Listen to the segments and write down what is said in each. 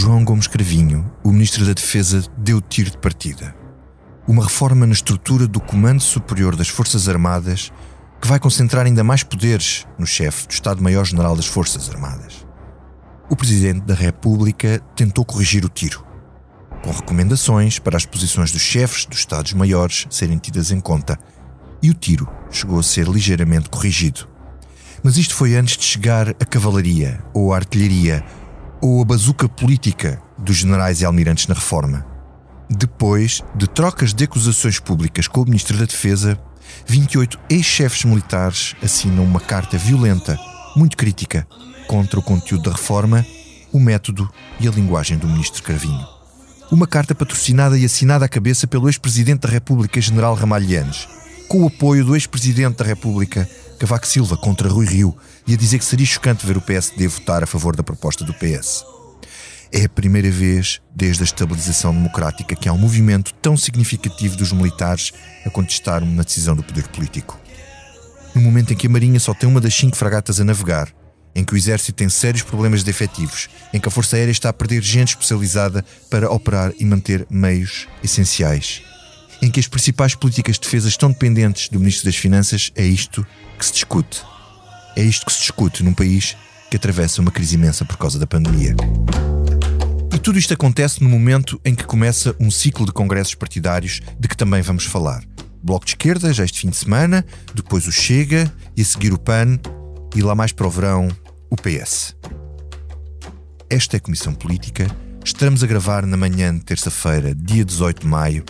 João Gomes Cravinho, o Ministro da Defesa, deu tiro de partida. Uma reforma na estrutura do Comando Superior das Forças Armadas que vai concentrar ainda mais poderes no chefe do Estado-Maior-General das Forças Armadas. O Presidente da República tentou corrigir o tiro, com recomendações para as posições dos chefes dos Estados-Maiores serem tidas em conta, e o tiro chegou a ser ligeiramente corrigido. Mas isto foi antes de chegar a cavalaria, ou a artilharia, ou a bazuca política dos generais e almirantes na reforma. Depois de trocas de acusações públicas com o Ministro da Defesa, 28 ex-chefes militares assinam uma carta violenta, muito crítica, contra o conteúdo da reforma, o método e a linguagem do Ministro Carvinho. Uma carta patrocinada e assinada à cabeça pelo ex-presidente da República, General Ramalhianes, com o apoio do ex-presidente da República, Cavaco Silva, contra Rui Rio, e a dizer que seria chocante ver o PSD votar a favor da proposta do PS. É a primeira vez desde a estabilização democrática que há um movimento tão significativo dos militares a contestar uma decisão do poder político. No momento em que a Marinha só tem uma das cinco fragatas a navegar, em que o Exército tem sérios problemas de efetivos, em que a Força Aérea está a perder gente especializada para operar e manter meios essenciais, em que as principais políticas de defesa estão dependentes do Ministro das Finanças, é isto que se discute. É isto que se discute num país que atravessa uma crise imensa por causa da pandemia. E tudo isto acontece no momento em que começa um ciclo de congressos partidários de que também vamos falar. Bloco de Esquerda, já este fim de semana, depois o Chega e a seguir o PAN e lá mais para o verão, o PS. Esta é a Comissão Política. Estamos a gravar na manhã de terça-feira, dia 18 de maio,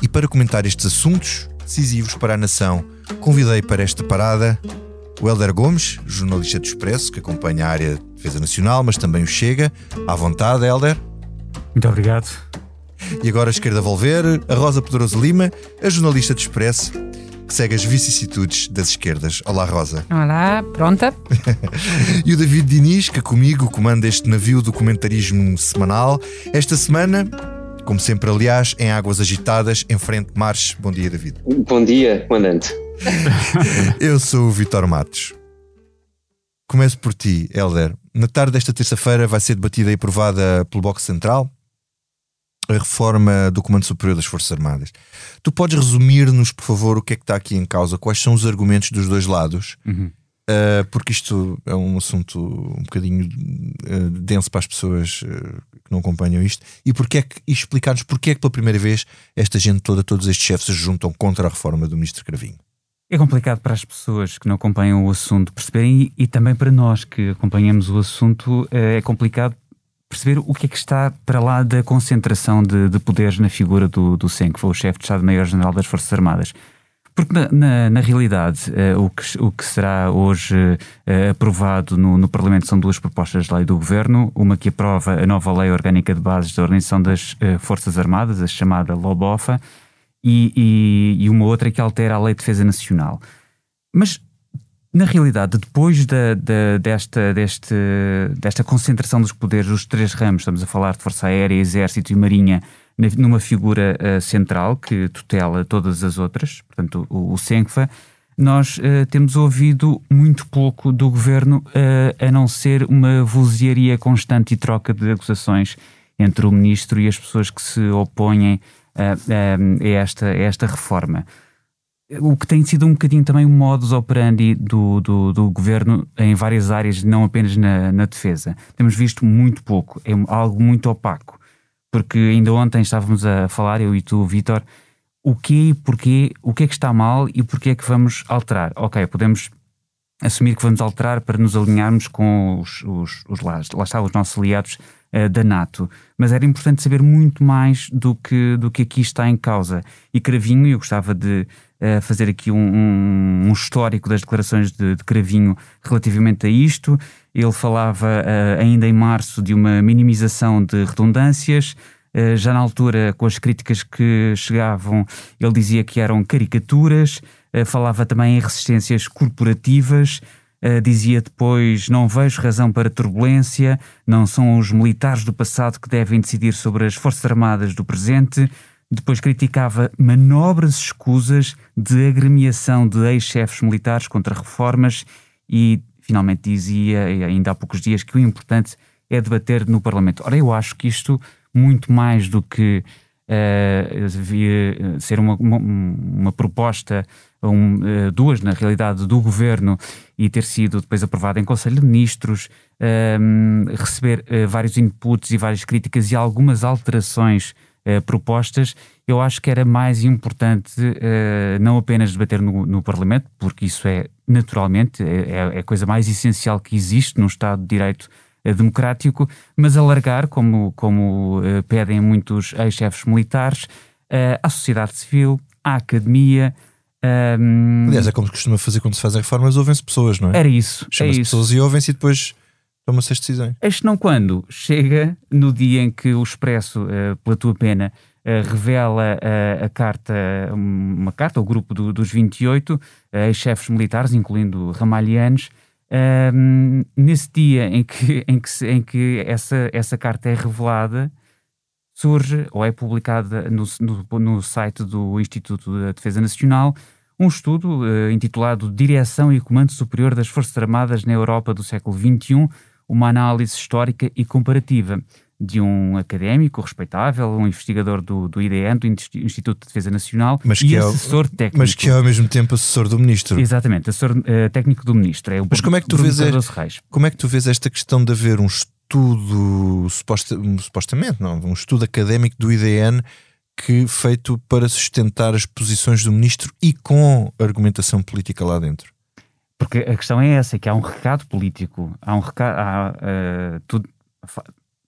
e para comentar estes assuntos decisivos para a nação, convidei para esta parada o Helder Gomes, jornalista do Expresso, que acompanha a área de defesa nacional, mas também o Chega. À vontade, Helder. Muito obrigado. E agora a esquerda volver, a Rosa Poderoso Lima, a jornalista do Expresso, que segue as vicissitudes das esquerdas. Olá, Rosa. Olá, pronta? e o David Diniz, que comigo comanda este navio do comentarismo semanal. Esta semana, como sempre, aliás, em águas agitadas, em frente Marches. Bom dia, David. Bom dia, comandante. Eu sou o Vitor Matos. Começo por ti, Helder. Na tarde desta terça-feira vai ser debatida e aprovada pelo Bloco Central a reforma do Comando Superior das Forças Armadas. Tu podes resumir-nos, por favor, o que é que está aqui em causa? Quais são os argumentos dos dois lados? Uhum. Uh, porque isto é um assunto um bocadinho uh, denso para as pessoas uh, que não acompanham isto. E, é que, e explicar-nos porque é que pela primeira vez esta gente toda, todos estes chefes se juntam contra a reforma do Ministro Cravinho. É complicado para as pessoas que não acompanham o assunto perceberem e, e também para nós que acompanhamos o assunto eh, é complicado perceber o que é que está para lá da concentração de, de poderes na figura do, do SEN, que foi o chefe de Estado-Maior-General das Forças Armadas. Porque, na, na, na realidade, uh, o, que, o que será hoje uh, aprovado no, no, Parlamento são duas propostas de lei do Governo. Uma que aprova a nova Lei Orgânica de Bases da Organização das uh, Forças Armadas, a chamada LOBOFA, e, e, e uma outra que altera a Lei de Defesa Nacional. Mas na realidade, depois da, da, desta, deste, desta concentração dos poderes dos três ramos, estamos a falar de Força Aérea, Exército e Marinha, numa figura uh, central que tutela todas as outras, portanto, o, o nós uh, temos ouvido muito pouco do governo, uh, a não ser uma vozearia constante e troca de acusações entre o ministro e as pessoas que se opõem a, esta, a esta reforma. O que tem sido um bocadinho também o modus operandi do, do, do governo em várias áreas, não apenas na, na defesa. Temos visto muito pouco, é algo muito opaco. Porque ainda ontem estávamos a falar, eu e tu, Vitor, o que e porquê, o que é que está mal e porquê é que vamos alterar. Ok, podemos assumir que vamos alterar para nos alinharmos com os, os, os lá, lá está, os nossos aliados uh, da NATO. Mas era importante saber muito mais do que, do que aqui está em causa. E Cravinho, eu gostava de uh, fazer aqui um, um, um, histórico das declarações de, de, Cravinho relativamente a isto. Ele falava uh, ainda em março de uma minimização de redundâncias. já na altura, com as críticas que chegavam, ele dizia que eram caricaturas. falava também em resistências corporativas. Uh, dizia depois: Não vejo razão para turbulência, não são os militares do passado que devem decidir sobre as Forças Armadas do presente. Depois criticava manobras escusas de agremiação de ex-chefes militares contra reformas e finalmente dizia, ainda há poucos dias, que o importante é debater no Parlamento. Ora, eu acho que isto, muito mais do que uh, ser uma, uma, uma proposta, um, uh, duas na realidade, do Governo e ter sido depois aprovada em Conselho de Ministros, uh, receber vários inputs e várias críticas e algumas alterações propostas, eu acho que era mais importante não apenas debater no, no Parlamento, porque isso é naturalmente é, é a coisa mais essencial que existe num Estado de Direito eh, democrático, mas alargar, como, como uh, pedem muitos ex-chefes militares, uh, à sociedade civil, à academia. Um... Aliás, é como se costuma fazer quando se fazem reformas, ouvem-se pessoas, não é? Era isso. Chama-se é pessoas e ouvem-se e depois tomam-se as decisões. Este não quando chega no dia em que o Expresso, uh, pela tua pena, revela a carta, uma carta ao grupo do, dos 28 ex-chefes militares, incluindo ramalhianos, nesse dia em que, em que, em que essa, essa carta é revelada, surge ou é publicada no, no, no site do Instituto da Defesa Nacional um estudo uh, intitulado Direção e Comando Superior das Forças Armadas na Europa do século XXI, uma análise histórica e comparativa de um académico respeitável, um investigador do, do IDN, do Instituto de Defesa Nacional, mas e é assessor técnico. Mas que é ao mesmo tempo assessor do ministro. Exatamente, assessor uh, técnico do ministro. É o mas como é, que tu vês como é que tu vês esta questão de haver um estudo, suposta, supostamente, não, um estudo académico do IDN que feito para sustentar as posições do ministro e com argumentação política lá dentro? Porque a questão é essa, que há um recado político, há um recado, há, uh, tudo,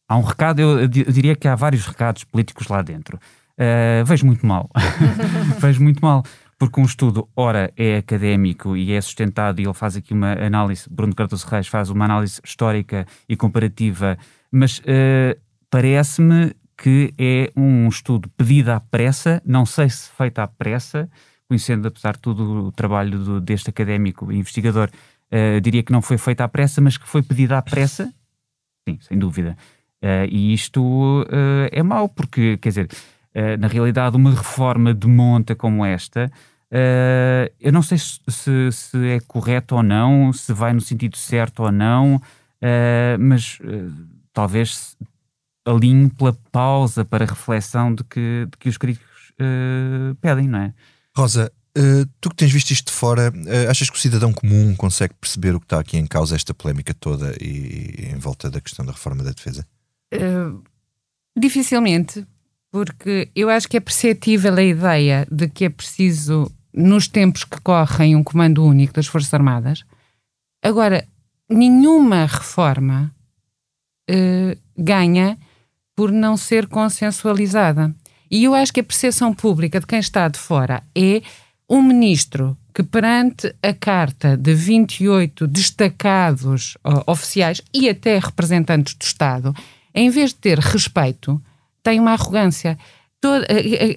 há um recado, eu, eu, diria que há vários recados políticos lá dentro. Uh, vejo muito mal. vejo muito mal. Porque um estudo, ora, é académico e é sustentado, e ele faz aqui uma análise, Bruno Cardoso Reis faz uma análise histórica e comparativa, mas uh, parece-me que é um estudo pedido à pressa, não sei se feito à pressa, conhecendo, apesar de tudo, o trabalho do, deste académico e investigador, uh, diria que não foi feito à pressa, mas que foi pedido à pressa, sim, sem dúvida. Uh, e isto uh, é mau, porque, quer dizer, na realidade, uma reforma de monta como esta, eu não sei se, se, se, é correto ou não, se vai no sentido certo ou não, mas talvez alinhe pela pausa para reflexão de que, de que os críticos pedem, não é? Rosa, Uh, tu que tens visto isto de fora, uh, achas que o cidadão comum consegue perceber o que está aqui em causa, esta polémica toda e, e em volta da questão da reforma da defesa? Uh, dificilmente, porque eu acho que é perceptível a ideia de que é preciso, nos tempos que correm, um comando único das Forças Armadas. Agora, nenhuma reforma ganha por não ser consensualizada. E eu acho que a percepção pública de quem está de fora é um ministro que, perante a carta de 28 destacados uh, oficiais e até representantes do Estado, em vez de ter respeito, tem uma arrogância. Toda,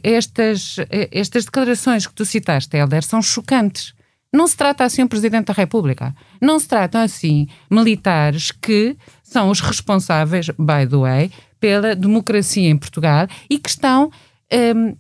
estas, estas declarações que tu citaste, Helder, são chocantes. Não se trata assim um Presidente da República. Não se tratam assim militares que são os responsáveis, by the way, pela democracia em Portugal e que estão um,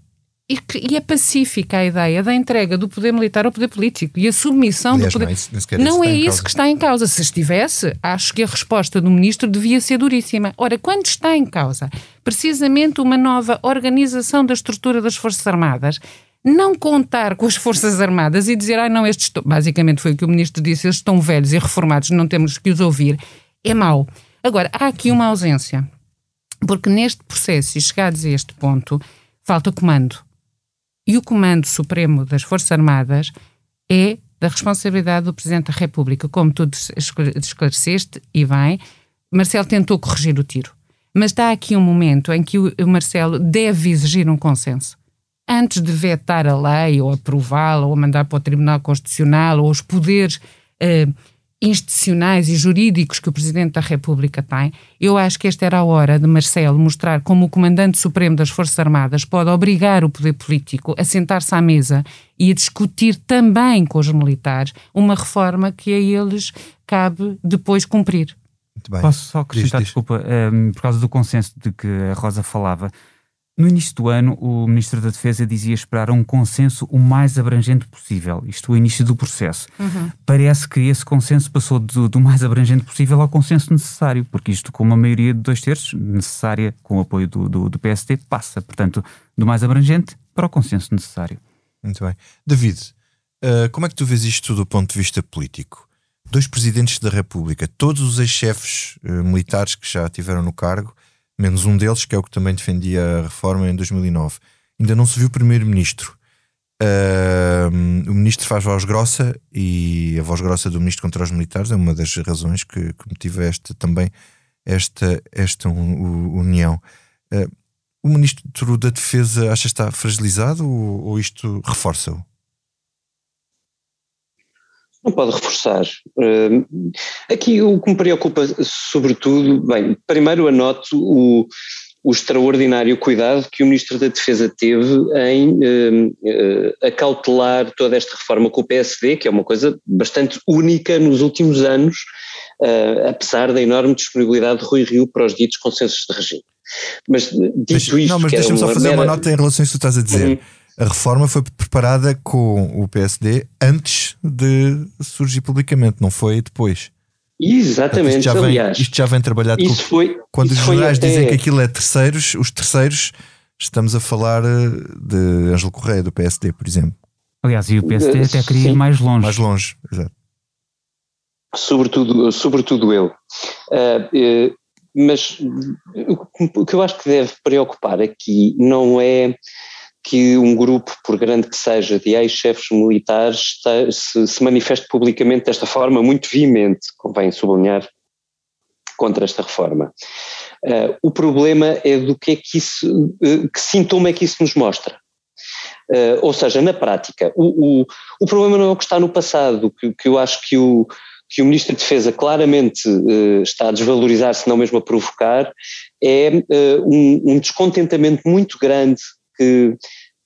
e, e, é pacífica a ideia da entrega do poder militar ao poder político e a submissão Aliás, do poder. Não é isso, não é isso que está em causa. Se estivesse, acho que a resposta do ministro devia ser duríssima. Ora, quando está em causa precisamente uma nova organização da estrutura das Forças Armadas, não contar com as Forças Armadas e dizer, ah, não, estes estão. Basicamente foi o que o ministro disse, eles estão velhos e reformados, não temos que os ouvir, é mau. Agora, há aqui uma ausência. Porque neste processo, e chegados a este ponto, falta comando e o Comando Supremo das Forças Armadas é da responsabilidade do Presidente da República. Como tu esclareceste, e bem, Marcelo tentou corrigir o tiro. Mas está aqui um momento em que o Marcelo deve exigir um consenso. Antes de vetar a lei, ou aprová-la, ou mandar para o Tribunal Constitucional, ou os poderes eh, institucionais e jurídicos que o Presidente da República tem, eu acho que esta era a hora de Marcelo mostrar como o Comandante Supremo das Forças Armadas pode obrigar o poder político a sentar-se à mesa e a discutir também com os militares uma reforma que a eles cabe depois cumprir. Posso só acrescentar, diz, diz. desculpa, um, ehm, por causa do consenso de que a Rosa falava, No início do ano, o Ministro da Defesa dizia esperar um consenso o mais abrangente possível, isto o início do processo. Uhum. Parece que esse consenso passou do, do, mais abrangente possível ao consenso necessário, porque isto, com uma maioria de dois terços, necessária com o apoio do, do, do PSD, passa, portanto, do mais abrangente para o consenso necessário. Muito bem. David, uh, como é que tu vês isto do ponto de vista político? Dois presidentes da República, todos os ex-chefes uh, militares que já tiveram no cargo, menos um deles, que é o que também defendia a reforma em 2009. Ainda não se viu primeiro-ministro. Uh, o ministro faz voz grossa e a voz grossa do ministro contra os militares é uma das razões que, que motiva esta, também esta, esta união. Uh, o ministro da Defesa acha que está fragilizado ou, ou isto reforça-o? Não pode reforçar. Uh, aqui o que me preocupa, sobretudo, bem, primeiro anoto o, o extraordinário cuidado que o Ministro da Defesa teve em uh, uh, acautelar toda esta reforma com o PSD, que é uma coisa bastante única nos últimos anos, uh, apesar da enorme disponibilidade de Rui Rio para os ditos consensos de regime. Mas dito mas, isto. Não, mas deixa-me só fazer mera... uma nota em relação a isso que tu estás a dizer. Uhum a reforma foi preparada com o PSD antes de surgir publicamente, não foi depois. Exatamente, isto já vem, aliás. Isto já vem trabalhado isso com, foi, quando os jornais até... dizem que aquilo é terceiros, os terceiros, estamos a falar eh, de Ângelo Correia, do PSD, por exemplo. Aliás, e o PSD até queria ir mais longe. Mais longe, exato. Sobretudo, sobretudo eu. Uh, uh, mas o que eu acho que deve preocupar aqui não é que um grupo, por grande que seja, de ex-chefes militares se, se manifeste publicamente desta forma muito veemente, convém sublinhar, contra esta reforma. Uh, o problema é do que é que isso, uh, que sintoma é que isso nos mostra. Uh, ou seja, na prática, o, o, o, problema não é o que está no passado, que, que eu acho que o, que o Ministro de Defesa claramente está a desvalorizar, se não mesmo a provocar, é um, um descontentamento muito grande que,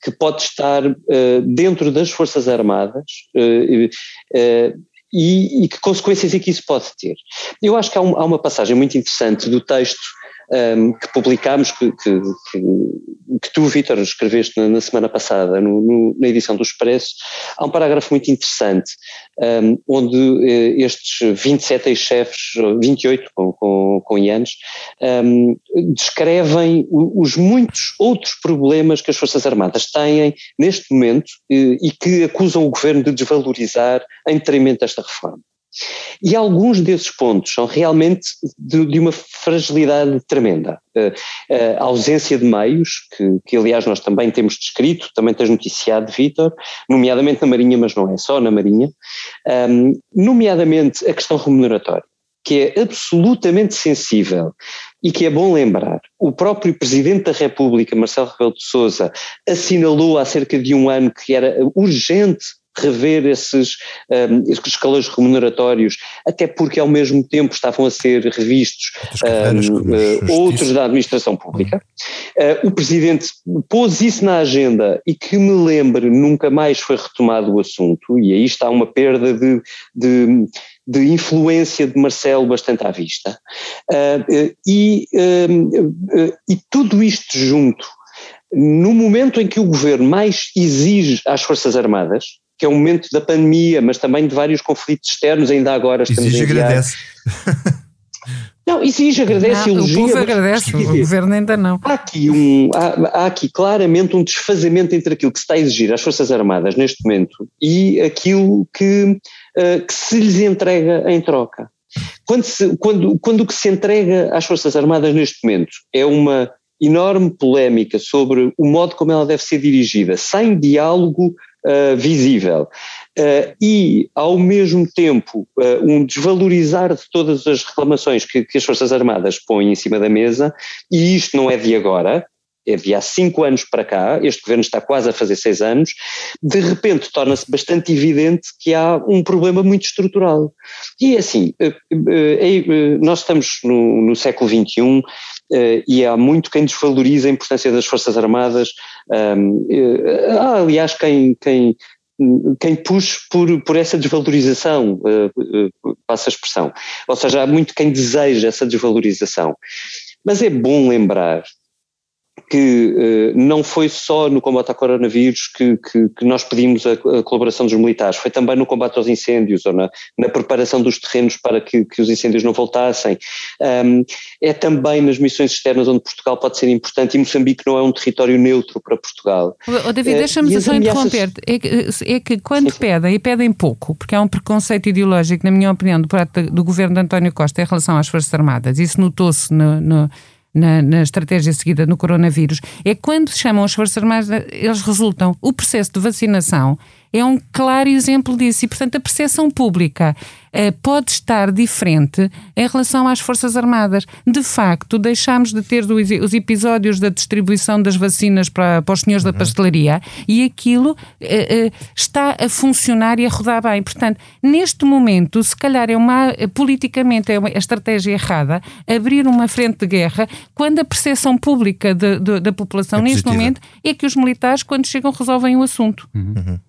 que pode estar uh, dentro das Forças Armadas uh, uh, e, e, que consequências é que isso pode ter. Eu acho que há, um, há uma passagem muito interessante do texto um, que publicámos, que, que, que, tu, Vítor, escreveste na, na semana passada, no, no, na edição do Expresso, há um parágrafo muito interessante, um, onde uh, estes 27 chefes, 28 com, com, com Ianes, um, descrevem os muitos outros problemas que as Forças Armadas têm neste momento uh, e que acusam o governo de desvalorizar em detrimento desta reforma. E alguns desses pontos são realmente de, de uma fragilidade tremenda. Uh, a ausência de meios, que, que, aliás nós também temos descrito, também tens noticiado, Vítor, nomeadamente na Marinha, mas não é só na Marinha, um, nomeadamente a questão remuneratória, que é absolutamente sensível e que é bom lembrar. O próprio Presidente da República, Marcelo Rebelo de Sousa, assinalou há cerca de um ano que era urgente rever esses, um, esses escalões remuneratórios, até porque ao mesmo tempo estavam a ser revistos um, uh, outros da administração pública. Uh, o Presidente pôs isso na agenda e que me lembre, nunca mais foi retomado o assunto, e aí está uma perda de, de de influência de Marcelo bastante à vista. Uh, e, uh, e tudo isto junto, no momento em que o governo mais exige às Forças Armadas, que é um momento da pandemia, mas também de vários conflitos externos, ainda agora estamos exige, a enviar. agradece. Não, exige, agradece, não, elogia. O povo agradece, o governo ainda não. Há aqui, um, há, há, aqui claramente um desfazamento entre aquilo que se está a exigir às Forças Armadas neste momento e aquilo que, uh, que se lhes entrega em troca. Quando, se, quando, quando o que se entrega às Forças Armadas neste momento é uma enorme polémica sobre o modo como ela deve ser dirigida, sem diálogo uh, visível. Uh, e, ao mesmo tempo, uh, um desvalorizar de todas as reclamações que, que, as Forças Armadas põem em cima da mesa, e isto não é de agora, de há cinco anos para cá, este governo está quase a fazer seis anos, de repente torna-se bastante evidente que há um problema muito estrutural. E é assim, é, nós estamos no, no século XXI e há muito quem desvaloriza a importância das Forças Armadas, há aliás quem, quem quem puxe por, por essa desvalorização, uh, passa a expressão. Ou seja, há muito quem deseja essa desvalorização. Mas é bom lembrar que uh, não foi só no combate ao coronavírus que, que, que nós pedimos a, a, colaboração dos militares, foi também no combate aos incêndios ou na, na preparação dos terrenos para que, que os incêndios não voltassem. Um, é também nas missões externas onde Portugal pode ser importante e Moçambique não é um território neutro para Portugal. Oh, David, deixa-me só ameaças... interromper. É que, é que quando sim, sim. pedem, e pedem pouco, porque há um preconceito ideológico, na minha opinião, do, do governo de António Costa em relação às Forças Armadas, isso notou-se no, no na, na, estratégia seguida no coronavírus, é quando chamam as Forças Armadas, eles resultam. O processo de vacinação é um claro exemplo disso e, portanto, a percepção pública uh, pode estar diferente em relação às Forças Armadas. De facto, deixámos de ter os episódios da distribuição das vacinas para, para os senhores uhum. da pastelaria e aquilo uh, uh, está a funcionar e a rodar bem. Portanto, neste momento, se calhar é uma, politicamente é uma a estratégia errada abrir uma frente de guerra quando a percepção pública de, de, da população é neste momento é que os militares, quando chegam, resolvem o assunto. Uhum.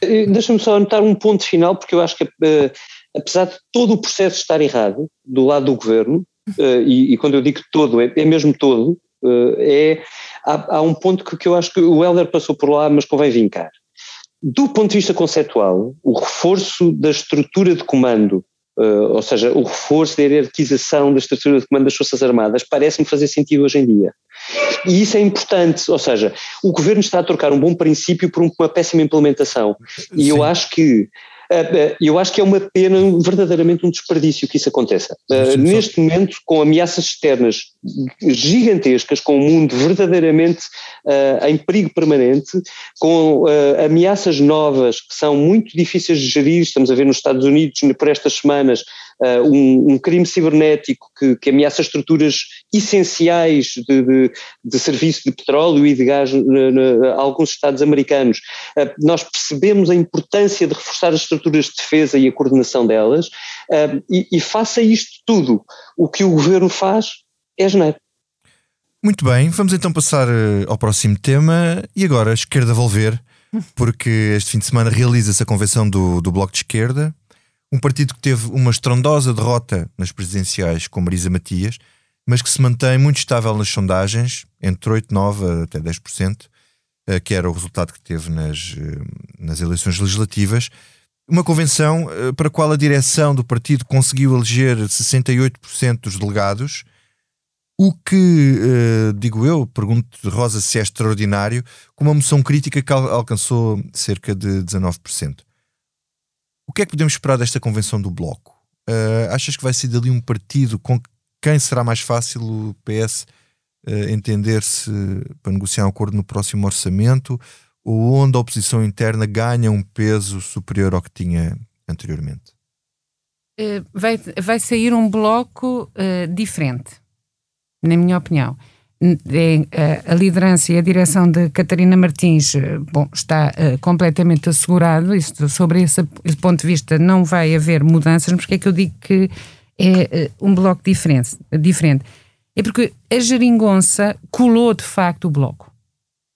Eh, deixa-me só anotar um ponto final, porque eu acho que, uh, apesar de todo o processo estar errado, do lado do governo, uh, e, e, quando eu digo todo, é, é mesmo todo, é, há, há, um ponto que, que, eu acho que o Helder passou por lá, mas convém vincar. Do ponto de vista conceptual, o reforço da estrutura de comando Uh, ou seja, o reforço da hierarquização da estrutura de comando das Forças Armadas parece-me fazer sentido hoje em dia. E isso é importante, ou seja, o governo está a trocar um bom princípio por uma péssima implementação. E Sim. eu acho que eh, eh, eu acho que é uma pena, verdadeiramente um desperdício que isso aconteça. Neste momento, com ameaças externas gigantescas, com o mundo verdadeiramente uh, em perigo permanente, com uh, ameaças novas que são muito difíceis de gerir, estamos a ver nos Estados Unidos por estas semanas uh, um, um, crime cibernético que, que, ameaça estruturas essenciais de, de, de, serviço de petróleo e de gás em alguns Estados americanos. Nós percebemos a importância de reforçar as estruturas de defesa e a coordenação delas, e, e faça isto tudo. O que o governo faz é geneiro. Muito bem, vamos então passar ao próximo tema e agora a esquerda volver, porque este fim de semana realiza-se a convenção do, do Bloco de Esquerda um partido que teve uma estrondosa derrota nas presidenciais com Marisa Matias, mas que se mantém muito estável nas sondagens, entre 8, 9 até 10%, eh, que era o resultado que teve nas, eh, nas eleições legislativas. Uma convenção eh, para a qual a direção do partido conseguiu eleger 68% dos delegados, o que, digo eu, pergunto Rosa se é extraordinário, com uma moção crítica que alcançou cerca de 19%. O que é que podemos esperar desta convenção do Bloco? Uh, achas que vai ser dali um partido com quem será mais fácil o PS uh, ah, entender-se para negociar um acordo no próximo orçamento ou onde a oposição interna ganha um peso superior ao que tinha anteriormente? Uh, vai, vai sair um bloco diferente, na minha opinião a liderança e a direção de Catarina Martins eh, bom, está uh, completamente assegurado, isso, sobre esse, esse, ponto de vista não vai haver mudanças, mas porque é que eu digo que é uh, um bloco diferente, diferente? É porque a geringonça colou de facto o bloco.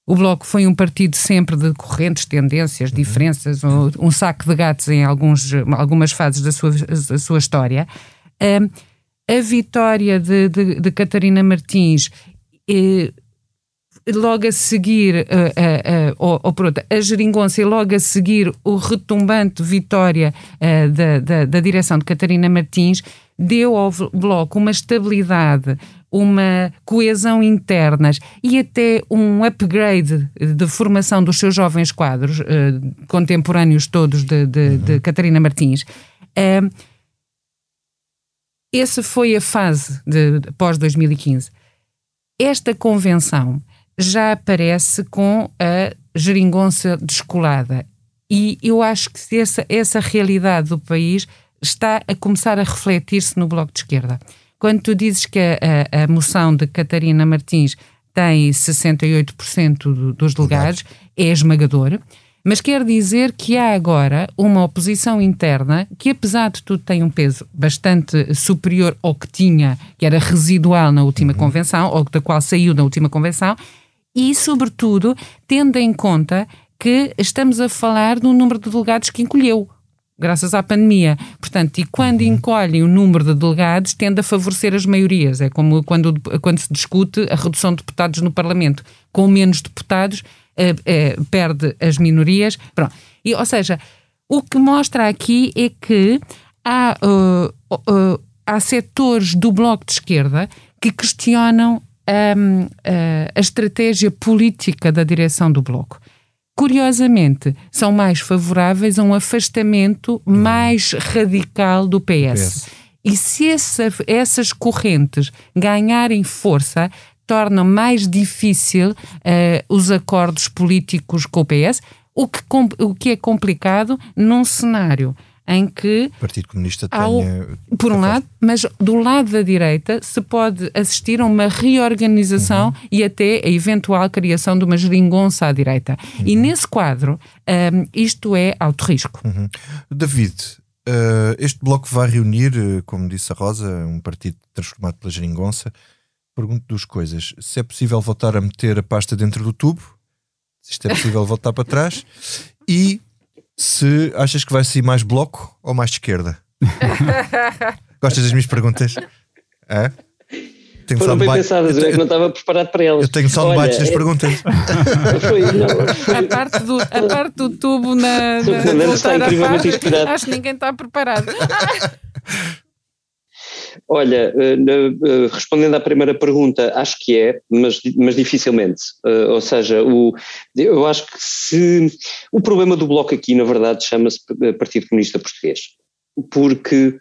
O Bloco foi um partido sempre de correntes, tendências, uhum. diferenças, um, um, saco de gatos em alguns, algumas fases da sua, da sua história. Um, a vitória de, de, de, Catarina Martins eh, logo a seguir, uh, ou, ou por outra, a geringonça e logo a seguir o retumbante vitória da, da, da, direção de Catarina Martins, deu ao Bloco uma estabilidade, uma coesão internas e até um upgrade de formação dos seus jovens quadros, contemporâneos todos de, de, uhum. de Catarina Martins. Essa foi a fase de, de pós-2015 esta convenção já aparece com a geringonça descolada. E eu acho que essa, essa realidade do país está a começar a refletir-se no Bloco de Esquerda. Quando tu dizes que a, a, a moção de Catarina Martins tem 68% dos delegados, é esmagador. Mas quer dizer que há agora uma oposição interna que, apesar de tudo, tem um peso bastante superior ao que tinha, que era residual na última uhum. convenção, ou da qual saiu na última convenção, e, sobretudo, tendo em conta que estamos a falar um número de delegados que encolheu. graças à pandemia. Portanto, e quando Uhum. encolhem o número de delegados, tende a favorecer as maiorias. É como quando, quando se discute a redução de deputados no Parlamento. Com menos deputados, eh, eh, perde as minorias. Pronto. E, ou seja, o que mostra aqui é que há, uh, há setores do Bloco de Esquerda que questionam um, a estratégia política da direção do Bloco. Curiosamente, são mais favoráveis a um afastamento mais radical do PS. PS. E se essa- essas correntes ganharem força, torna mais difícil eh, os acordos políticos com o PS, o que, o que é complicado num cenário em que O Partido Comunista tenha. por um lado, mas do lado da direita se pode assistir a uma reorganização e até a eventual criação de uma geringonça à direita. E nesse quadro, hum, isto é alto risco. David, eh, este bloco vai reunir, eh, como disse a Rosa, um partido transformado pela geringonça. Pergunto duas coisas. Se é possível voltar a meter a pasta dentro do tubo, se isto é possível voltar para trás, e se achas que vai sair mais bloco ou mais de esquerda? Gostas das minhas perguntas? Hã? Tenho Foram bem pensadas, eu é que não estava preparado para elas. eu tenho soundbites das é- perguntas. Foi, não, foi- A parte do, a parte do tubo na, na Fernando está voltar a incrivelmente inspirado. acho que ninguém está preparado. Olha, eh, eh, respondendo à primeira pergunta, acho que é, mas, mas dificilmente. Eh, ou seja, o, eu acho que se. O problema do Bloco aqui, na verdade, chama-se Partido Comunista Português. Porque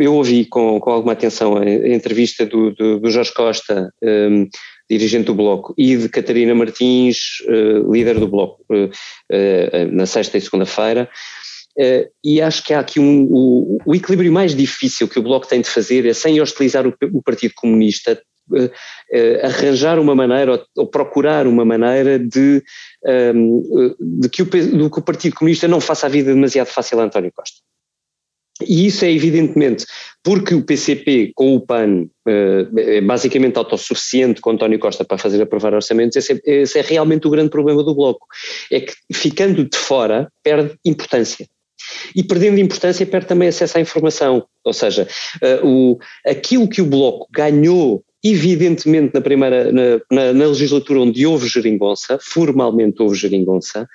eu ouvi com, com alguma atenção a, entrevista do, do, do Jorge Costa, eh, dirigente do Bloco, e de Catarina Martins, eh, líder do Bloco, eh, eh, na sexta e segunda-feira. Uh, e acho que há aqui um, o, o, equilíbrio mais difícil que o Bloco tem de fazer é, sem hostilizar o, o Partido Comunista, uh, uh, arranjar uma maneira ou, ou, procurar uma maneira de, um, de, que o, de que o Partido Comunista não faça a vida demasiado fácil a António Costa. E isso é evidentemente porque o PCP com o PAN é basicamente autossuficiente com António Costa para fazer aprovar orçamentos, esse é, esse é realmente o grande problema do Bloco. É que ficando de fora perde importância e perdendo importância perde também acesso à informação, ou seja, uh, o, aquilo que o Bloco ganhou evidentemente na primeira, na, na, na, legislatura onde houve geringonça, formalmente houve geringonça,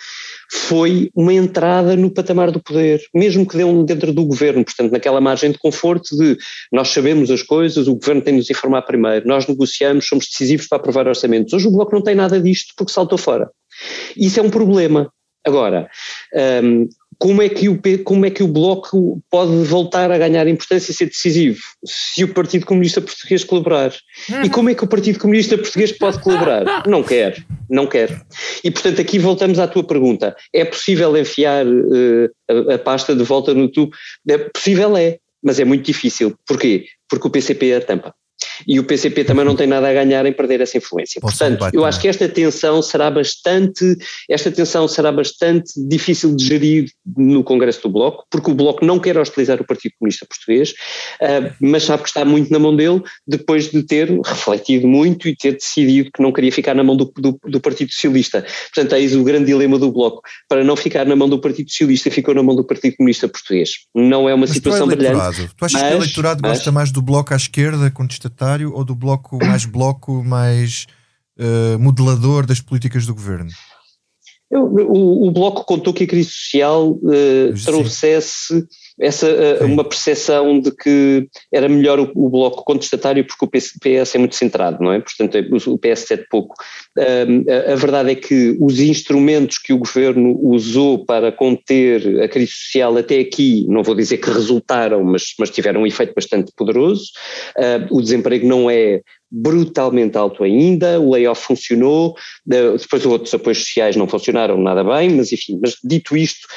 foi uma entrada no patamar do poder, mesmo que dentro do governo, portanto naquela margem de conforto de nós sabemos as coisas, o governo tem de nos informar primeiro, nós negociamos, somos decisivos para aprovar orçamentos. Hoje o Bloco não tem nada disto porque saltou fora. Isso é um problema. Agora, um, como é, que o, como é que o Bloco pode voltar a ganhar importância e ser decisivo? Se o Partido Comunista Português colaborar. E como é que o Partido Comunista Português pode colaborar? Não quer, não quer. E portanto aqui voltamos à tua pergunta. É possível enfiar uh, a, a, pasta de volta no tubo? É possível é, mas é muito difícil. Porquê? Porque o PCP é a tampa. E o PCP também não tem nada a ganhar em perder essa influência. Portanto, eu acho que esta tensão será bastante, esta tensão será bastante difícil de gerir no Congresso do Bloco, porque o Bloco não quer hostilizar o Partido Comunista Português, uh, mas sabe que está muito na mão dele, depois de ter refletido muito e ter decidido que não queria ficar na mão do, do, do Partido Socialista. Portanto, eis o grande dilema do Bloco. Para não ficar na mão do Partido Socialista, ficou na mão do Partido Comunista Português. Não é uma mas é tu situação brilhante. Tu achas mas, que o eleitorado mas, gosta mais do Bloco à esquerda, contestatário, ou do bloco mais bloco, mais uh, modelador das políticas do governo? Eu, o, o, Bloco contou que a crise social uh, trouxesse essa, uh, uma percepção de que era melhor o, o, Bloco contestatário porque o PS é muito centrado, não é? Portanto, o PS é de pouco. A, a, verdade é que os instrumentos que o governo usou para conter a crise social até aqui, não vou dizer que resultaram, mas, mas tiveram um efeito bastante poderoso. o desemprego não é brutalmente alto ainda, o layoff funcionou, depois outros apoios sociais não funcionaram nada bem, mas enfim, mas dito isto,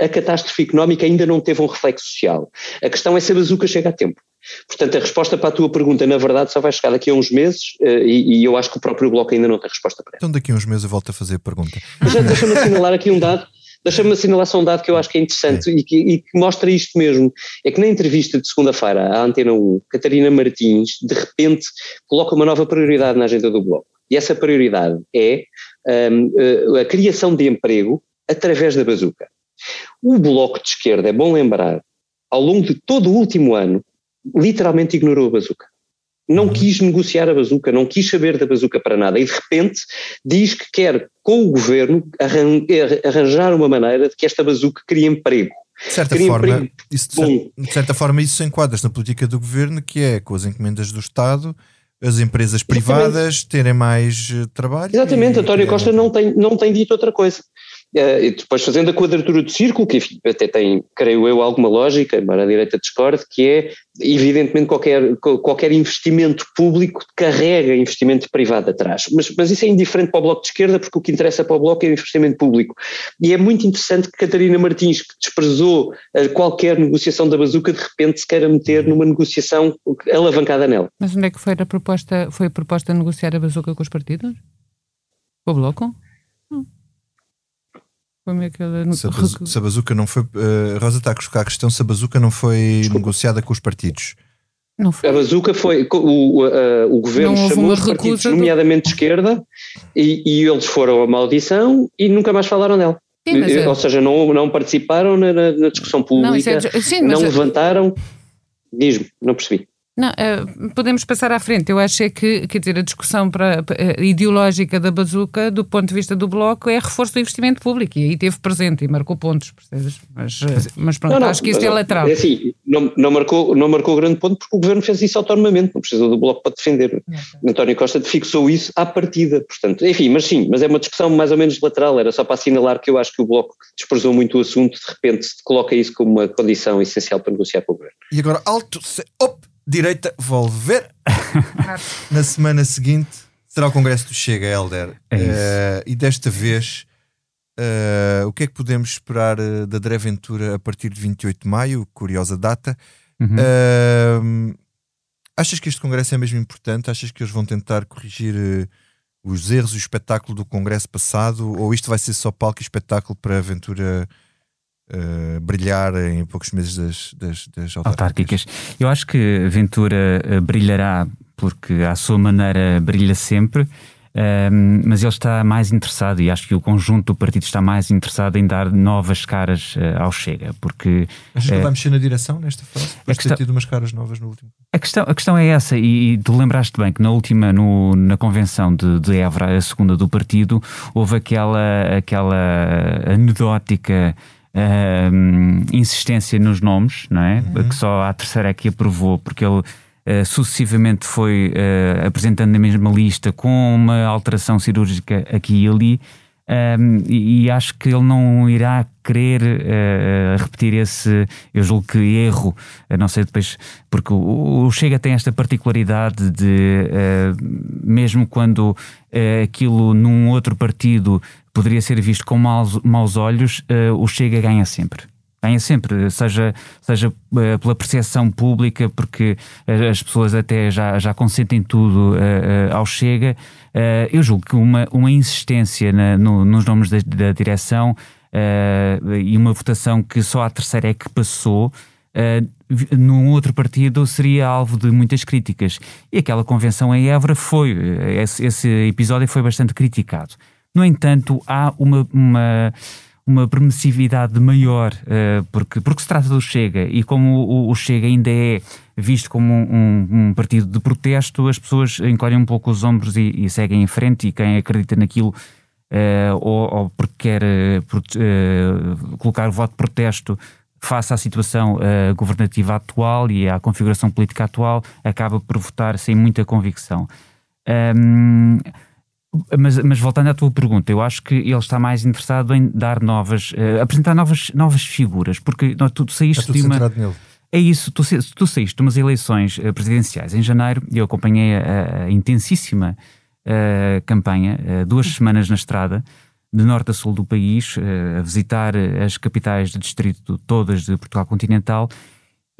a catástrofe económica ainda não teve um reflexo social. A questão é se a bazuca chega a tempo. Portanto, a resposta para a tua pergunta, na verdade, só vai chegar daqui a uns meses e, e eu acho que o próprio Bloco ainda não tem resposta para ela. Então daqui a uns meses eu volto a fazer a pergunta. Já deixa-me assinalar aqui um dado deixa-me assinalar só um dado que eu acho que é interessante e que, e que, mostra isto mesmo. É que na entrevista de segunda-feira à Antena 1, Catarina Martins, de repente, coloca uma nova prioridade na agenda do Bloco. E essa prioridade é um, a criação de emprego através da bazuca. O Bloco de Esquerda, é bom lembrar, ao longo de todo o último ano, literalmente ignorou a bazuca. Não uhum. quis negociar a bazuca, não quis saber da bazuca para nada e de repente diz que quer, com o governo, arranjar uma maneira de que esta bazuca crie emprego. De certa, forma, isso, de, de certa forma, isso se enquadra na política do governo, que é com as encomendas do Estado, as empresas privadas Exatamente. terem mais eh, trabalho. Exatamente, António Costa não tem, não tem dito outra coisa. Uh, e depois fazendo a quadratura do círculo, que até tem, creio eu, alguma lógica, embora a direita discorde, que é, evidentemente, qualquer, qualquer investimento público carrega investimento privado atrás. Mas, mas isso é indiferente para o Bloco de Esquerda, porque o que interessa para o Bloco é o investimento público. E é muito interessante que Catarina Martins, que desprezou uh, qualquer negociação da bazuca, de repente se queira meter numa negociação alavancada nela. Mas onde é que foi a proposta, foi a proposta de negociar a bazuca com os partidos? Com o Bloco? Como é que ela... Se a, bazuca, se a bazuca não foi. Uh, Rosa está a colocar a questão se a bazuca não foi Desculpa. negociada com os partidos. Não foi. A bazuca foi. O, uh, o governo chamou os partidos, do... nomeadamente de esquerda, e, e, eles foram a maldição e nunca mais falaram dela. Sim, é- Ou seja, não, não participaram na, na discussão pública, não, é... Sim, não é- levantaram. Diz-me, não percebi. Não, uh, podemos passar à frente. Eu acho é que, quer dizer, a discussão para, uh, ideológica da bazuca, do ponto de vista do Bloco, é reforço do investimento público. E aí teve presente e marcou pontos, percebes? Mas, uh, mas pronto, não, não, acho que isto é lateral. É assim, não, não, marcou, não marcou grande ponto porque o governo fez isso autonomamente, não precisou do Bloco para defender. Não, António Costa fixou isso à partida, portanto, enfim, mas sim, mas é uma discussão mais ou menos lateral. Era só para assinalar que eu acho que o Bloco desprezou muito o assunto, de repente coloca isso como uma condição essencial para negociar com o governo. E agora, alto, op, direita volver. Na semana seguinte será o Congresso do Chega, Helder. É uh, e desta vez, uh, o que é que podemos esperar uh, da André Ventura a partir de 28 de maio? Curiosa data. Uhum. achas que este Congresso é mesmo importante? Achas que eles vão tentar corrigir os erros e o espetáculo do Congresso passado? Ou isto vai ser só palco e espetáculo para a Ventura? Uh, brilhar em poucos meses das, das, das autárquicas. autárquicas. Eu acho que Ventura uh, brilhará porque, à sua maneira, brilha sempre. Uh, mas ele está mais interessado, e acho que o conjunto do partido está mais interessado em dar novas caras uh, ao Chega, porque... Achas que ele vai mexer na direção nesta fase? Depois questão, ter tido umas caras novas no último? A questão, a questão é essa, e, e tu lembraste bem que na última, no, na convenção de, de Évora, a segunda do partido, houve aquela, aquela anedótica uh, insistência nos nomes, não é? Uhum. Que só a terceira é que aprovou, porque ele uh, sucessivamente foi uh, apresentando na mesma lista com uma alteração cirúrgica aqui e ali. Um, e, e, acho que ele não irá querer uh, repetir esse, eu julgo que erro, uh, não sei depois, porque o, o, Chega tem esta particularidade de, uh, mesmo quando aquilo num outro partido poderia ser visto com maus, maus olhos, o Chega ganha sempre ganha sempre, seja, seja uh, pela percepção pública, porque uh, as pessoas até já, já consentem tudo uh, ao Chega. eu julgo que uma, uma insistência na, no, nos nomes da, da direção e uma votação que só a terceira é que passou. num outro partido seria alvo de muitas críticas. E aquela convenção em Évora foi, esse, esse episódio foi bastante criticado. No entanto, há uma, uma uma permissividade maior, uh, porque, porque se trata do Chega e como o, Chega ainda é visto como um, um, partido de protesto, as pessoas encolhem um pouco os ombros e, e seguem em frente e quem acredita naquilo uh, ou, ou, porque quer uh, colocar o voto de protesto face à situação governativa atual e à configuração política atual, acaba por votar sem muita convicção. Um, mas, mas, voltando à tua pergunta, eu acho que ele está mais interessado em dar novas, uh, apresentar novas, novas figuras, porque não, tu, saíste está tudo de uma. Nele. É isso, tu, tu saíste de umas eleições uh, presidenciais em janeiro e eu acompanhei a, a intensíssima uh, campanha, duas semanas na estrada, de norte a sul do país, a visitar as capitais de distrito todas de Portugal continental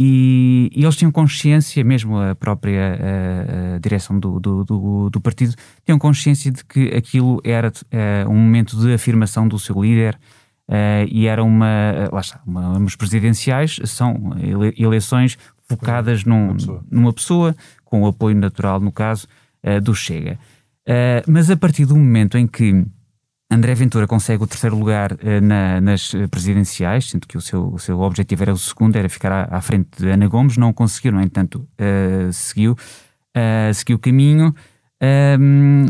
e, e, eles tinham consciência, mesmo a própria a, a direção do, do, do, do, partido, tinham consciência de que aquilo era uh, um momento de afirmação do seu líder uh, e era uma, lá está, uma, umas presidenciais, são ele, eleições focadas num, pessoa. numa pessoa, com o apoio natural, no caso, uh, do Chega. mas a partir do momento em que André Ventura consegue o terceiro lugar uh, na, nas presidenciais, sendo que o seu, o seu objetivo era o segundo, era ficar à, à frente de Ana Gomes, não conseguiu, no entanto, uh, seguiu, uh, seguiu o caminho. Ehm,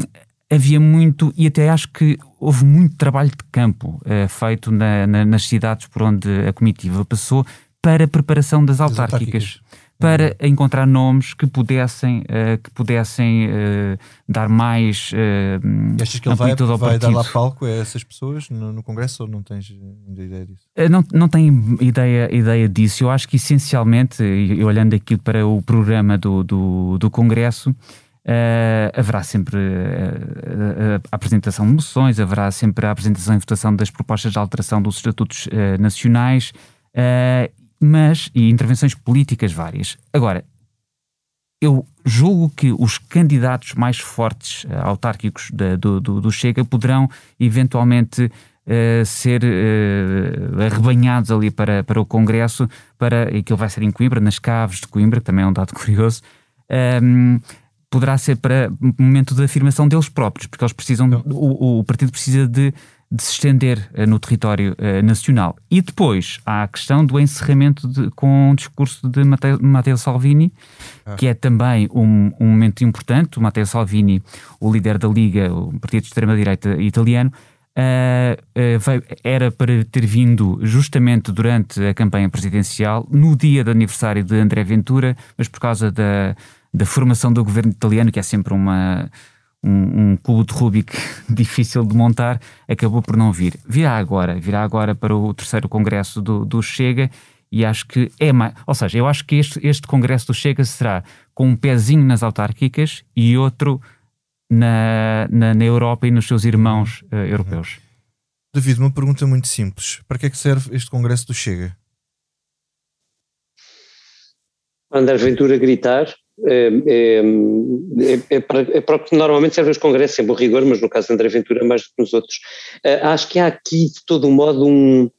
havia muito, e até acho que houve muito trabalho de campo feito na, na, nas cidades por onde a comitiva passou para a preparação das autárquicas. Das autárquicas para encontrar nomes que pudessem, uh, que pudessem uh, dar mais uh, Achas que ele vai, vai dar lá palco a essas pessoas no, no Congresso ou não tens ideia disso? não, não tenho ideia, ideia disso. Eu acho que essencialmente, olhando aqui para o programa do, do, do Congresso, Uh, haverá sempre uh, a apresentação de moções, haverá sempre a apresentação e votação das propostas de alteração dos estatutos nacionais mas e intervenções políticas várias. Agora, eu julgo que os candidatos mais fortes uh, autárquicos da, do, do, do, Chega poderão eventualmente uh, ser uh, arrebanhados ali para, para o Congresso, para, e aquilo vai ser em Coimbra, nas caves de Coimbra, que também é um dado curioso. Um, ehm, poderá ser para momento de afirmação deles próprios, porque eles precisam, o, o partido precisa de de se estender uh, no território uh, nacional. E depois há a questão do encerramento de, com o discurso de Matteo, Matteo Salvini, ah. que é também um, um, momento importante. O Matteo Salvini, o líder da Liga, o partido de extrema-direita italiano, uh, veio, era para ter vindo justamente durante a campanha presidencial, no dia do aniversário de André Ventura, mas por causa da, da formação do governo italiano, que é sempre uma um, um cubo de Rubik difícil de montar, acabou por não vir. Virá agora, virá agora para o terceiro congresso do, do Chega e acho que é mais. Ou seja, eu acho que este, este congresso do Chega será com um pezinho nas autárquicas e outro na, na, na Europa e nos seus irmãos uh, europeus. David, uma pergunta muito simples. Para que é que serve este congresso do Chega? Andar Ventura gritar é, é, é, é, para, é para o que normalmente servem os congressos, sempre o rigor, mas no caso de André Ventura mais do que nos outros. Uh, acho que há aqui, de todo modo, um,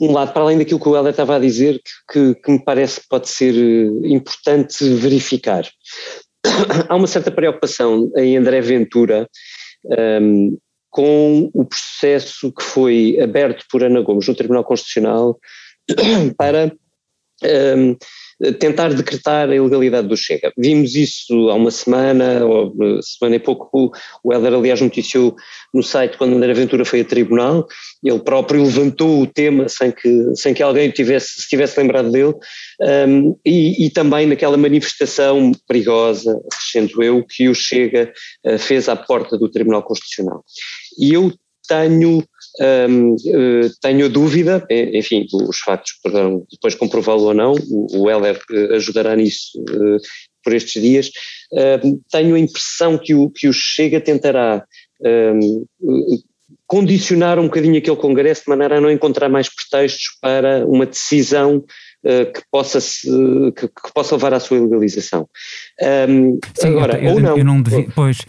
um lado, para além daquilo que o Helder estava a dizer, que, que, que me parece pode ser eh, importante verificar. há uma certa preocupação em André Ventura um, ehm, com o processo que foi aberto por Ana Gomes no Tribunal Constitucional para um, ehm, tentar decretar a ilegalidade do Chega. Vimos isso há uma semana, ou semana e pouco, o Helder aliás noticiou no site quando André Ventura foi a tribunal, ele próprio levantou o tema sem que, sem que alguém tivesse, se tivesse lembrado dele, um, e, e, também naquela manifestação perigosa, sendo eu, que o Chega uh, fez à porta do Tribunal Constitucional. E eu tenho um, uh, eh, tenho a dúvida, enfim, os factos poderão depois comprová-lo ou não, o, o Heller uh, ajudará nisso uh, por estes dias. tenho a impressão que o, que o Chega tentará um, condicionar um bocadinho aquele Congresso de maneira a não encontrar mais pretextos para uma decisão que, possa se, que, que, possa levar à sua legalização. Um, Sim, agora, eu, ou não. Eu não devia, pois,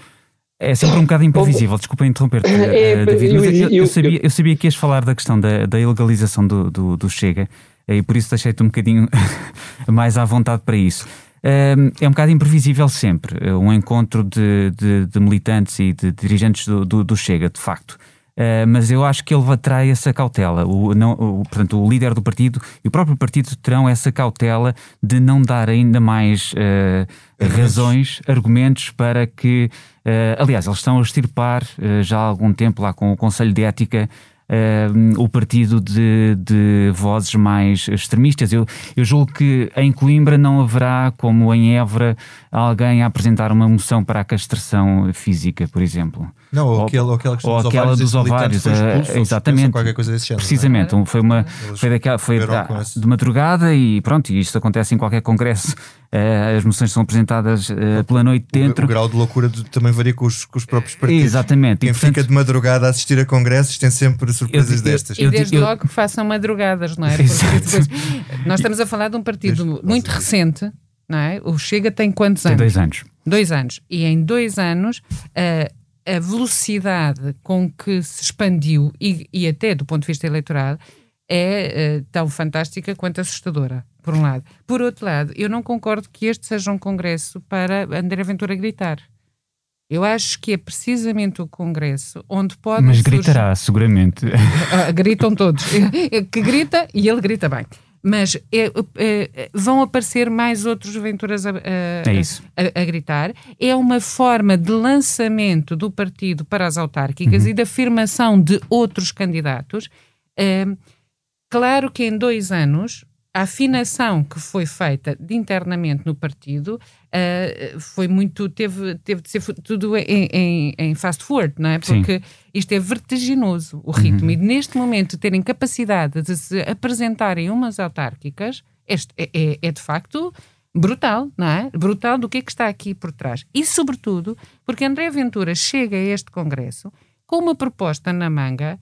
é sempre um bocado imprevisível, desculpa interromper-te, é, uh, David, mas eu, eu, sabia, eu sabia que ias falar da questão da, da ilegalização do, do, do Chega eh, e por isso deixei-te um bocadinho mais à vontade para isso. Uh, é um bocado imprevisível sempre uh, um encontro de, de, de, militantes e de dirigentes do, do, do Chega, de facto. Uh, mas eu acho que ele atrai essa cautela. O, não, o, portanto, o líder do partido e o próprio partido terão essa cautela de não dar ainda mais uh, razões, argumentos para que. Uh, aliás, eles estão a extirpar já há algum tempo lá com o Conselho de Ética o partido de, de, vozes mais extremistas. Eu, eu julgo que em Coimbra não haverá, como em Évora, alguém a apresentar uma moção para a castração física, por exemplo. Não, ou, ou, aquele, ou aquela, ou aquela dos ovários. Expulso, exatamente. Qualquer coisa desse género, Precisamente. Não? Foi, uma, foi, daquela, foi da, de madrugada e pronto, e isto acontece em qualquer congresso. Uh, as moções são apresentadas uh, pela noite dentro. O, o grau de loucura de, também varia com os, com os próprios partidos. Exatamente. Quem e, portanto, fica de madrugada a assistir a congressos tem sempre surpresas eu, destas. E desde eu, logo façam madrugadas, não é? Depois, nós estamos a falar de um partido desde muito recente, não é? O Chega tem quantos anos? Tem dois anos. Dois anos. E em dois anos. Uh, a velocidade com que se expandiu, e, e até do ponto de vista eleitoral, é uh, tão fantástica quanto assustadora, por um lado. Por outro lado, eu não concordo que este seja um congresso para André Ventura gritar. Eu acho que é precisamente o Congresso onde pode. Mas gritará, surgir... seguramente. Ah, gritam todos. que grita e ele grita bem. Mas é, é, vão aparecer mais outros Venturas a, a, é a, a, gritar. É uma forma de lançamento do partido para as autárquicas uhum. e de afirmação de outros candidatos. É, claro que em dois anos a afinação que foi feita de internamente no partido uh, foi muito, teve, teve de ser tudo em, em, em fast forward, não é? Porque Sim. isto é vertiginoso, o ritmo, uhum. e neste momento terem capacidade de se apresentarem umas autárquicas este é, é, é de facto brutal, não é? Brutal do que é que está aqui por trás. E, sobretudo, porque André Ventura chega a este Congresso com uma proposta na manga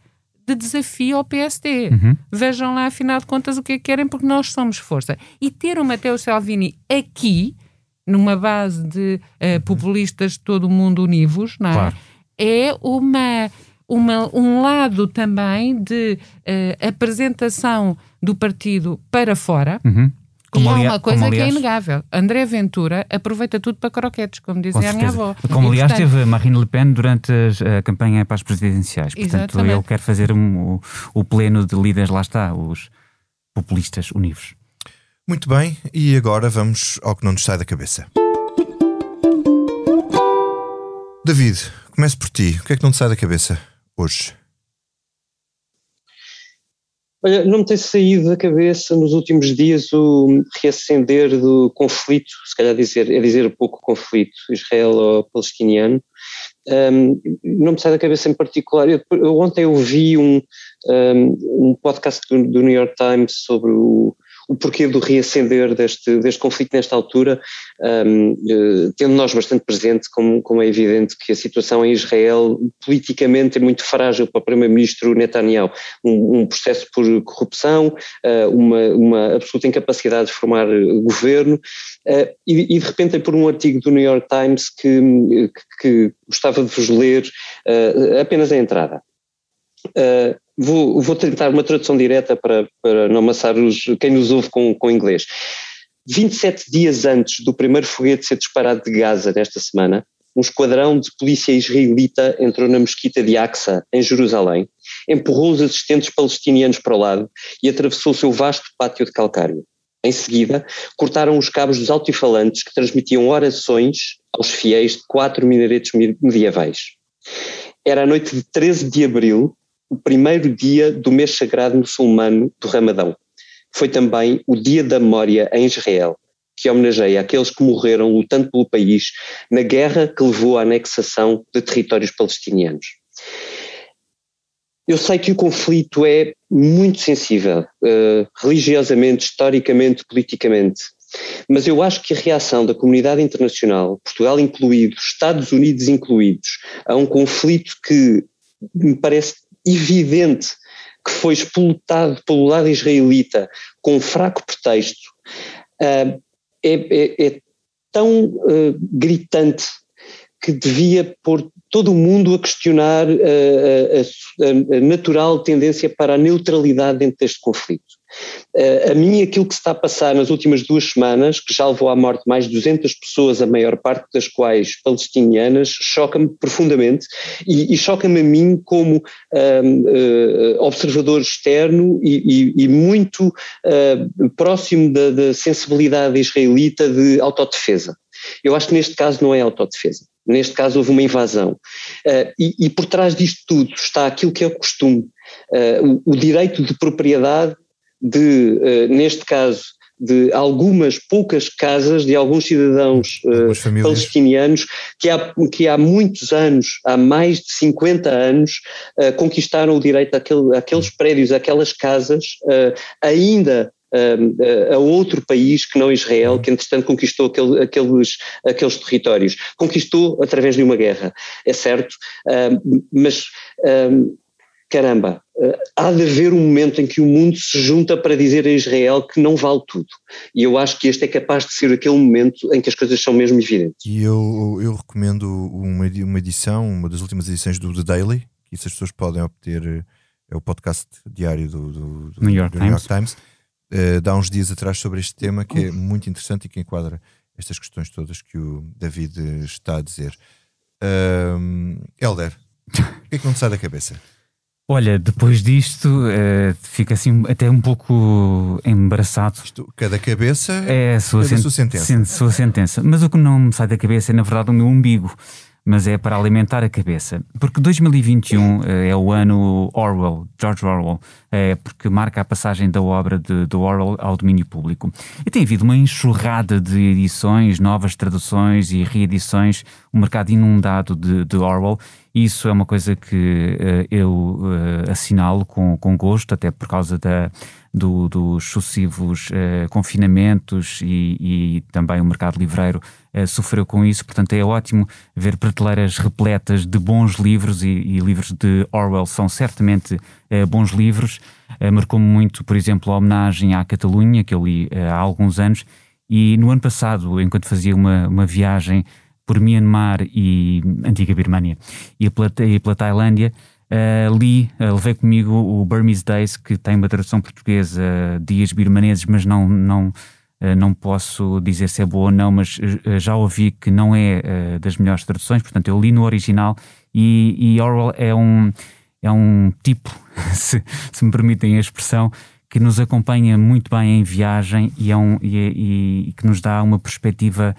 de desafio ao PSD. Uhum. Vejam lá, afinal de contas, o que é que querem, porque nós somos força. E ter o Matteo Salvini aqui, numa base de uh, populistas de todo o mundo univos, não é? Claro. É uma, uma, um lado também de uh, apresentação do partido para fora. Uhum. Como e há uma coisa aliás, que é inegável. André Ventura aproveita tudo para croquetes, como dizia a minha avó. Como e, aliás portanto, teve Marine Le Pen durante a campanha para as presidenciais. Portanto, exatamente. ele quer fazer um, o, o pleno de líderes, lá está, os populistas univos. Muito bem, e agora vamos ao que não nos sai da cabeça. David, comece por ti. O que é que não te sai da cabeça hoje? Olha, não me tem saído da cabeça nos últimos dias o reacender do conflito, se calhar dizer, é dizer pouco conflito israelo-palestiniano. Um, não me sai da cabeça em particular. Eu, eu ontem ouvi um, um, um podcast do, do, New York Times sobre o, o porquê do reacender deste, deste conflito nesta altura, um, uh, tendo nós bastante presente, como, como é evidente que a situação em Israel politicamente é muito frágil para o primeiro-ministro Netanyahu, um, um, processo por corrupção, uh, uma, uma absoluta incapacidade de formar governo, uh, e, de repente é por um artigo do New York Times que, que gostava de vos ler apenas a entrada. Uh, vou, vou tentar uma tradução direta para, para não amassar os, quem nos ouve com, com inglês. 27 dias antes do primeiro foguete ser disparado de Gaza nesta semana, um esquadrão de polícia israelita entrou na mesquita de Aqsa, em Jerusalém, empurrou os assistentes palestinianos para o lado e atravessou o seu vasto pátio de calcário. Em seguida, cortaram os cabos dos altifalantes que transmitiam orações aos fiéis de quatro minaretos medievais. Era a noite de 13 de abril o primeiro dia do mês sagrado muçulmano do Ramadão. Foi também o Dia da Memória em Israel, que homenageia aqueles que morreram lutando pelo país na guerra que levou à anexação de territórios palestinianos. Eu sei que o conflito é muito sensível, uh, religiosamente, historicamente, politicamente, mas eu acho que a reação da comunidade internacional, Portugal incluído, Estados Unidos incluídos, a um conflito que me parece evidente que foi explotado pelo lado israelita com fraco pretexto, uh, é, é, é, tão uh, gritante que devia pôr todo o mundo a questionar uh, a, a, a, natural tendência para a neutralidade dentro deste conflito. Uh, a mim, aquilo que se está a passar nas últimas duas semanas, que já levou à morte mais de 200 pessoas, a maior parte das quais palestinianas, choca-me profundamente e, e choca-me a mim como uh, observador externo e, e, e muito uh, próximo da, da sensibilidade israelita de autodefesa. Eu acho que neste caso não é autodefesa. Neste caso houve uma invasão. Uh, e, e, por trás disto tudo está aquilo que é o costume, uh, o, o, direito de propriedade de, uh, neste caso, de algumas poucas casas de alguns cidadãos uh, palestinianos que há, que há muitos anos, há mais de 50 anos, uh, conquistaram o direito àquele, àqueles prédios, àquelas casas, uh, ainda a outro país que não Israel, que entretanto conquistou aquele, aqueles, aqueles territórios. Conquistou através de uma guerra, é certo, mas caramba, uh, há de haver um momento em que o mundo se junta para dizer a Israel que não vale tudo. E eu acho que este é capaz de ser aquele momento em que as coisas são mesmo evidentes. E eu, eu recomendo uma, uma edição, uma das últimas edições do The Daily, que isso as pessoas podem obter, é o podcast diário do, do, do New York do Times. New York Times. Uh, dá uns dias atrás sobre este tema que é muito interessante e que enquadra estas questões todas que o David está a dizer. Uh, Helder, o que é que não te sai da cabeça? Olha, depois disto, uh, fica assim até um pouco embaraçado. Isto, cada cabeça é a sua, sua sentença. sua sentença. Mas o que não me sai da cabeça é, na verdade, o meu umbigo mas é para alimentar a cabeça. Porque 2021 é o ano Orwell, George Orwell, é porque marca a passagem da obra de, de Orwell ao domínio público. E tem havido uma enxurrada de edições, novas traduções e reedições, um mercado inundado de, de Orwell. Isso é uma coisa que uh, eu uh, assinalo com, com gosto, até por causa da, do, dos sucessivos uh, confinamentos e, e, também o mercado livreiro uh, sofreu com isso. Portanto, é ótimo ver prateleiras repletas de bons livros e, e livros de Orwell são certamente uh, bons livros. Marcou-me muito, por exemplo, a homenagem à Catalunha, que eu li há alguns anos. E no ano passado, enquanto fazia uma, uma viagem por Myanmar e antiga Birmânia e pela, e pela Tailândia, Uh, li, uh, levei comigo o Burmese Days, que tem uma tradução portuguesa, uh, Dias Birmaneses, mas não, não, não posso dizer se é boa ou não, mas já ouvi que não é das melhores traduções, portanto eu li no original e, e Orwell é um, é um tipo, se, se, me permitem a expressão, que nos acompanha muito bem em viagem e, é um, e, é, e que nos dá uma perspectiva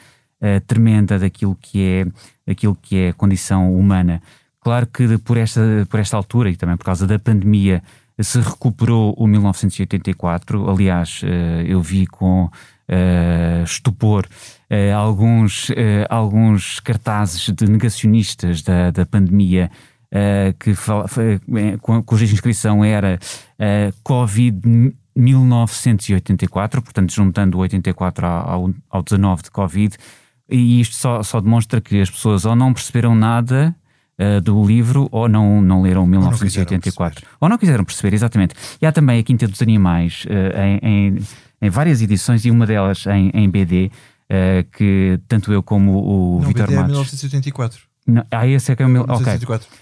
tremenda daquilo que é, daquilo que é a condição humana. Claro que por esta, por esta altura e também por causa da pandemia se recuperou o 1984. Aliás, eh, eu vi com uh, estupor uh, alguns, uh, alguns cartazes de negacionistas da, da pandemia que fala, cuja inscrição era Covid 1984, portanto, juntando o 84 ao, ao 19 de Covid. E isto só, só demonstra que as pessoas ou não perceberam nada uh, do livro ou não, não leram 1984. Ou não, ou não quiseram perceber, exatamente. E há também a Quinta dos Animais uh, em, em, em, várias edições e uma delas em, em BD, uh, eh, que tanto eu como o não, Vitor BD Matos. É 1984. Não, ah, esse é que é o meu. 1984. Okay.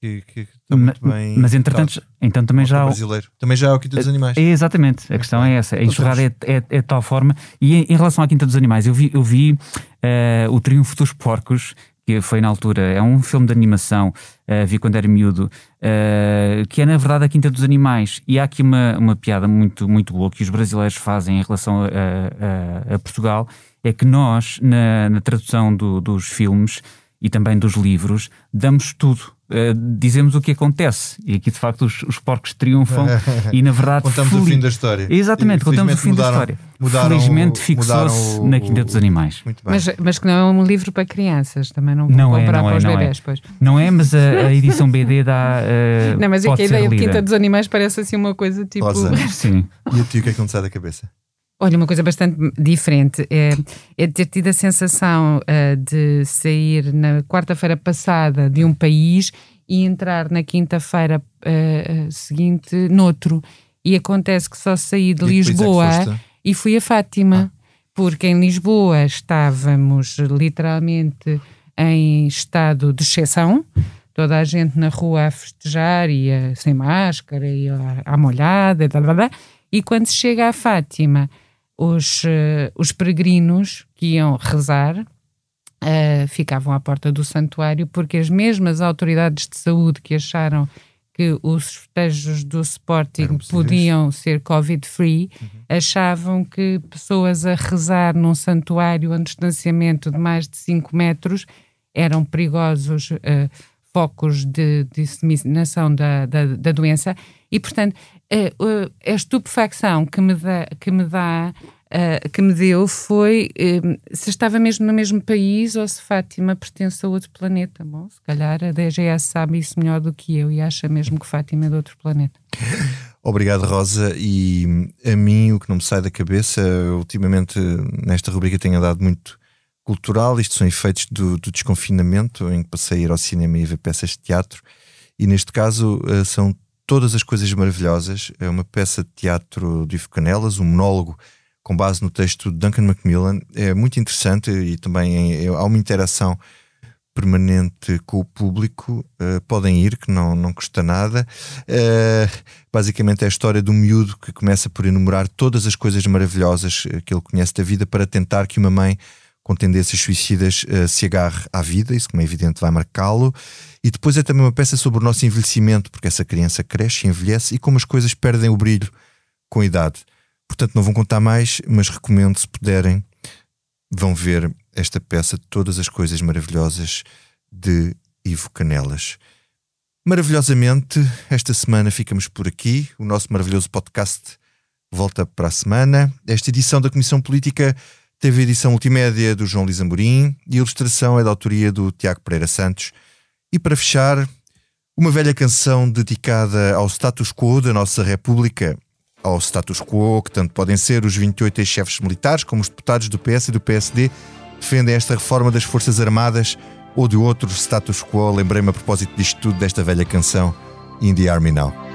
Que, que, muito mas, bem. Mas entretanto, então também já. brasileiro. Também já é o Quinta dos Animais. É, exatamente, a questão é essa. A enxurrada é, é, é, de tal forma. E em, em, relação à Quinta dos Animais, eu vi, eu vi uh, o Triunfo dos Porcos, que foi na altura, é um filme de animação, uh, vi quando era miúdo, uh, que é na verdade a Quinta dos Animais. E há aqui uma, uma piada muito, muito boa que os brasileiros fazem em relação a, a, a Portugal, é que nós, na, na tradução do, dos filmes e também dos livros, damos tudo Uh, dizemos o que acontece. E aqui, de facto, os, os porcos triunfam e, na verdade, contamos o fim da história. Exatamente, contamos o fim mudaram, da história. Mudaram, Felizmente fixou-se na Quinta dos Animais. Mas, mas que não é um livro para crianças, também não vou não é, comprar é, para os é, bebés. É. Pois. Não é, mas a, a edição BD dá. Uh, não, mas é que a ideia de Quinta dos Animais parece assim uma coisa tipo. Sim. E a ti, o que é que não te sai da cabeça? Olha, uma coisa bastante diferente é, é ter tido a sensação uh, de sair na quarta-feira passada de um país e entrar na quinta-feira uh, seguinte noutro. E acontece que só saí de e Lisboa é e fui a Fátima, ah. porque em Lisboa estávamos literalmente em estado de exceção, toda a gente na rua a festejar e a, sem máscara e a, a molhada e tal, e quando se chega a Fátima os, uh, os peregrinos que iam rezar uh, ficavam à porta do santuário porque as mesmas autoridades de saúde que acharam que os festejos do Sporting podiam ser Covid-free, uhum. achavam que pessoas a rezar num santuário a um distanciamento de mais de 5 metros eram perigosos uh, focos de, de disseminação da, da, da, doença e, portanto, uh, a estupefacção que me dá, que me dá uh, que me deu foi se estava mesmo no mesmo país ou se Fátima pertence a outro planeta. Bom, se calhar a DGS sabe isso melhor do que eu e acha mesmo que Fátima é de outro planeta. Obrigado, Rosa. E a mim o que não me sai da cabeça, ultimamente nesta rubrica tenho andado muito cultural, isto são efeitos do, do desconfinamento, em que passei a ir ao cinema e ver peças de teatro, e neste caso são todas as coisas maravilhosas. É uma peça de teatro de Ivo Canelas, um monólogo com base no texto de Duncan Macmillan. É muito interessante e também é, há uma interação permanente com o público. Uh, podem ir, que não, não custa nada. Uh, basicamente é a história de um miúdo que começa por enumerar todas as coisas maravilhosas que ele conhece da vida para tentar que uma mãe com tendências suicidas uh, se agarre à vida, isso, como é evidente, vai marcá-lo. E depois é também uma peça sobre o nosso envelhecimento, porque essa criança cresce, envelhece e como as coisas perdem o brilho com a idade. Portanto, não vão contar mais, mas recomendo, se puderem, vão ver esta peça de todas as coisas maravilhosas de Ivo Canelas. Maravilhosamente, esta semana ficamos por aqui. O nosso maravilhoso podcast volta para a semana. Esta edição da Comissão Política teve a edição multimédia do João Luís Amorim e a ilustração é da autoria do Tiago Pereira Santos. E para fechar, uma velha canção dedicada ao status quo da nossa República, ao status quo que tanto podem ser os 28 ex-chefes militares como os deputados do PS e do PSD defendem esta reforma das Forças Armadas ou de outro status quo. Lembrei-me a propósito disto tudo, desta velha canção In the Army Now.